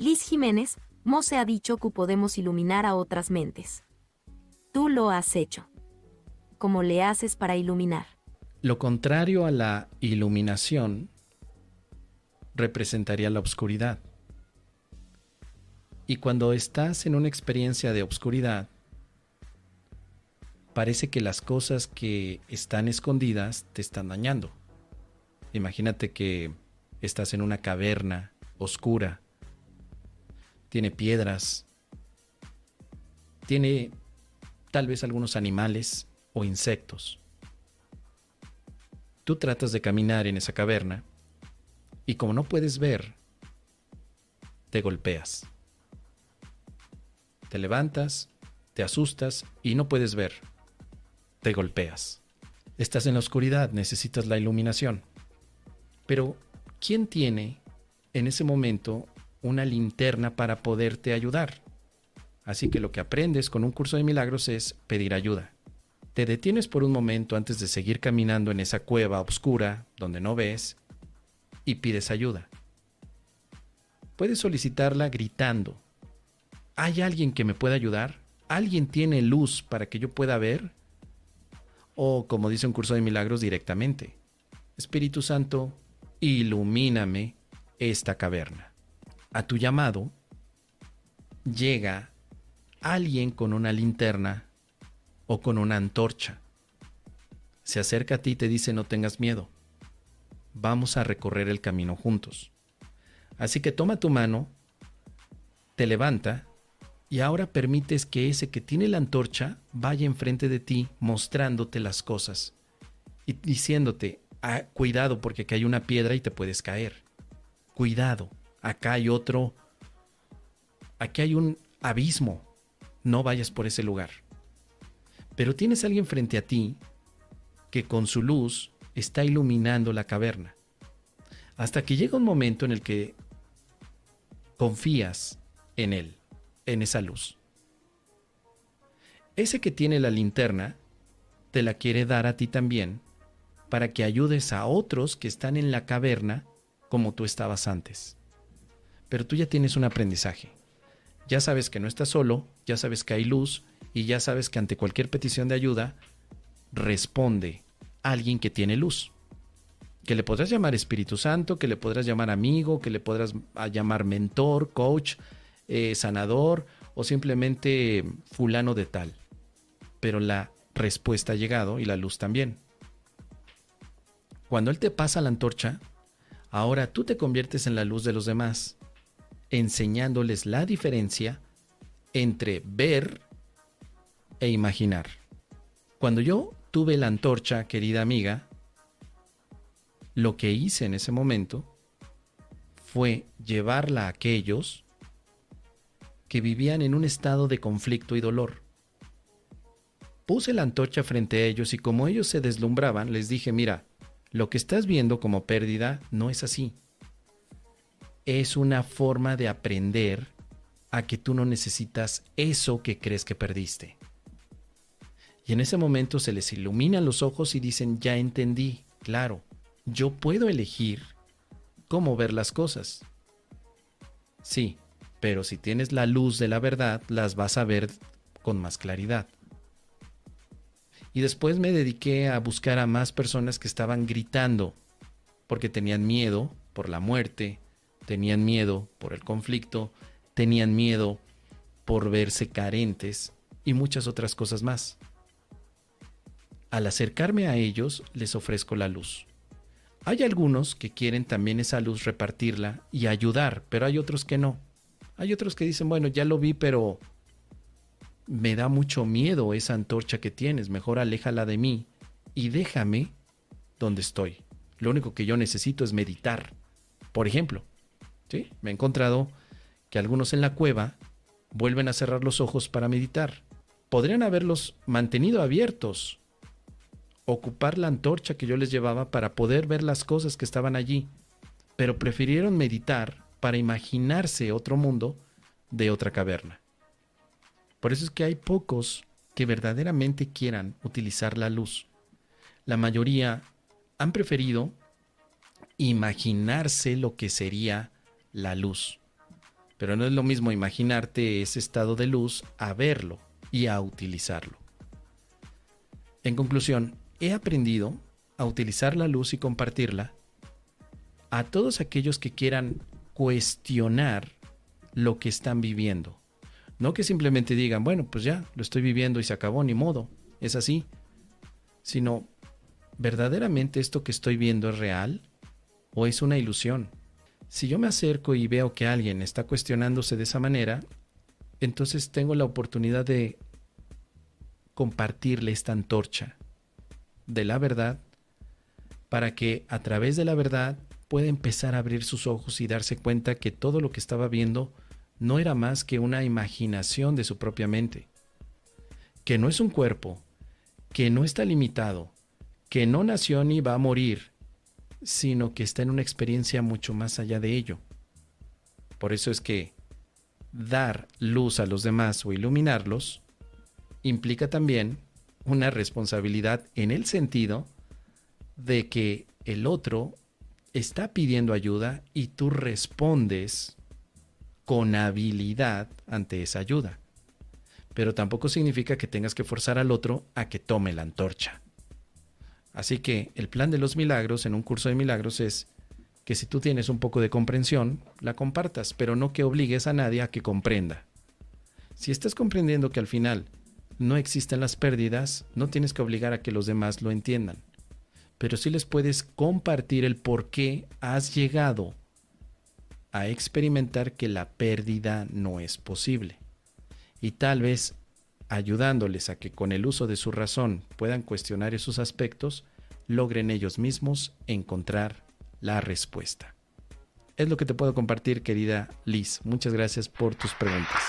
Liz Jiménez, Mose ha dicho que podemos iluminar a otras mentes. Tú lo has hecho. ¿Cómo le haces para iluminar? Lo contrario a la iluminación representaría la oscuridad. Y cuando estás en una experiencia de obscuridad, parece que las cosas que están escondidas te están dañando. Imagínate que estás en una caverna oscura, tiene piedras, tiene tal vez algunos animales o insectos. Tú tratas de caminar en esa caverna y como no puedes ver, te golpeas. Te levantas, te asustas y no puedes ver. Te golpeas. Estás en la oscuridad, necesitas la iluminación. Pero, ¿quién tiene en ese momento una linterna para poderte ayudar? Así que lo que aprendes con un curso de milagros es pedir ayuda. Te detienes por un momento antes de seguir caminando en esa cueva oscura donde no ves y pides ayuda. Puedes solicitarla gritando, ¿Hay alguien que me pueda ayudar? ¿Alguien tiene luz para que yo pueda ver? O como dice un curso de milagros directamente, Espíritu Santo, ilumíname esta caverna. A tu llamado llega alguien con una linterna o con una antorcha. Se acerca a ti y te dice no tengas miedo. Vamos a recorrer el camino juntos. Así que toma tu mano, te levanta y ahora permites que ese que tiene la antorcha vaya enfrente de ti mostrándote las cosas y diciéndote, ah, cuidado porque acá hay una piedra y te puedes caer. Cuidado, acá hay otro, aquí hay un abismo, no vayas por ese lugar. Pero tienes a alguien frente a ti que con su luz está iluminando la caverna. Hasta que llega un momento en el que confías en él en esa luz. Ese que tiene la linterna te la quiere dar a ti también para que ayudes a otros que están en la caverna como tú estabas antes. Pero tú ya tienes un aprendizaje. Ya sabes que no estás solo, ya sabes que hay luz y ya sabes que ante cualquier petición de ayuda responde alguien que tiene luz. Que le podrás llamar Espíritu Santo, que le podrás llamar amigo, que le podrás ah, llamar mentor, coach, eh, sanador o simplemente fulano de tal. Pero la respuesta ha llegado y la luz también. Cuando Él te pasa la antorcha, ahora tú te conviertes en la luz de los demás, enseñándoles la diferencia entre ver e imaginar. Cuando yo tuve la antorcha, querida amiga, lo que hice en ese momento fue llevarla a aquellos que vivían en un estado de conflicto y dolor. Puse la antorcha frente a ellos y como ellos se deslumbraban, les dije, mira, lo que estás viendo como pérdida no es así. Es una forma de aprender a que tú no necesitas eso que crees que perdiste. Y en ese momento se les iluminan los ojos y dicen, ya entendí, claro, yo puedo elegir cómo ver las cosas. Sí, pero si tienes la luz de la verdad, las vas a ver con más claridad. Y después me dediqué a buscar a más personas que estaban gritando porque tenían miedo por la muerte, tenían miedo por el conflicto, tenían miedo por verse carentes y muchas otras cosas más. Al acercarme a ellos les ofrezco la luz. Hay algunos que quieren también esa luz repartirla y ayudar, pero hay otros que no. Hay otros que dicen, bueno, ya lo vi, pero me da mucho miedo esa antorcha que tienes, mejor aléjala de mí y déjame donde estoy. Lo único que yo necesito es meditar. Por ejemplo, ¿sí? me he encontrado que algunos en la cueva vuelven a cerrar los ojos para meditar. Podrían haberlos mantenido abiertos, ocupar la antorcha que yo les llevaba para poder ver las cosas que estaban allí, pero prefirieron meditar para imaginarse otro mundo de otra caverna. Por eso es que hay pocos que verdaderamente quieran utilizar la luz. La mayoría han preferido imaginarse lo que sería la luz. Pero no es lo mismo imaginarte ese estado de luz a verlo y a utilizarlo. En conclusión, he aprendido a utilizar la luz y compartirla a todos aquellos que quieran cuestionar lo que están viviendo. No que simplemente digan, bueno, pues ya, lo estoy viviendo y se acabó, ni modo, es así. Sino, ¿verdaderamente esto que estoy viendo es real o es una ilusión? Si yo me acerco y veo que alguien está cuestionándose de esa manera, entonces tengo la oportunidad de compartirle esta antorcha de la verdad para que a través de la verdad pueda empezar a abrir sus ojos y darse cuenta que todo lo que estaba viendo no era más que una imaginación de su propia mente, que no es un cuerpo, que no está limitado, que no nació ni va a morir, sino que está en una experiencia mucho más allá de ello. Por eso es que dar luz a los demás o iluminarlos implica también una responsabilidad en el sentido de que el otro está pidiendo ayuda y tú respondes con habilidad ante esa ayuda. Pero tampoco significa que tengas que forzar al otro a que tome la antorcha. Así que el plan de los milagros en un curso de milagros es que si tú tienes un poco de comprensión, la compartas, pero no que obligues a nadie a que comprenda. Si estás comprendiendo que al final no existen las pérdidas, no tienes que obligar a que los demás lo entiendan. Pero sí les puedes compartir el por qué has llegado a experimentar que la pérdida no es posible. Y tal vez ayudándoles a que con el uso de su razón puedan cuestionar esos aspectos, logren ellos mismos encontrar la respuesta. Es lo que te puedo compartir, querida Liz. Muchas gracias por tus preguntas.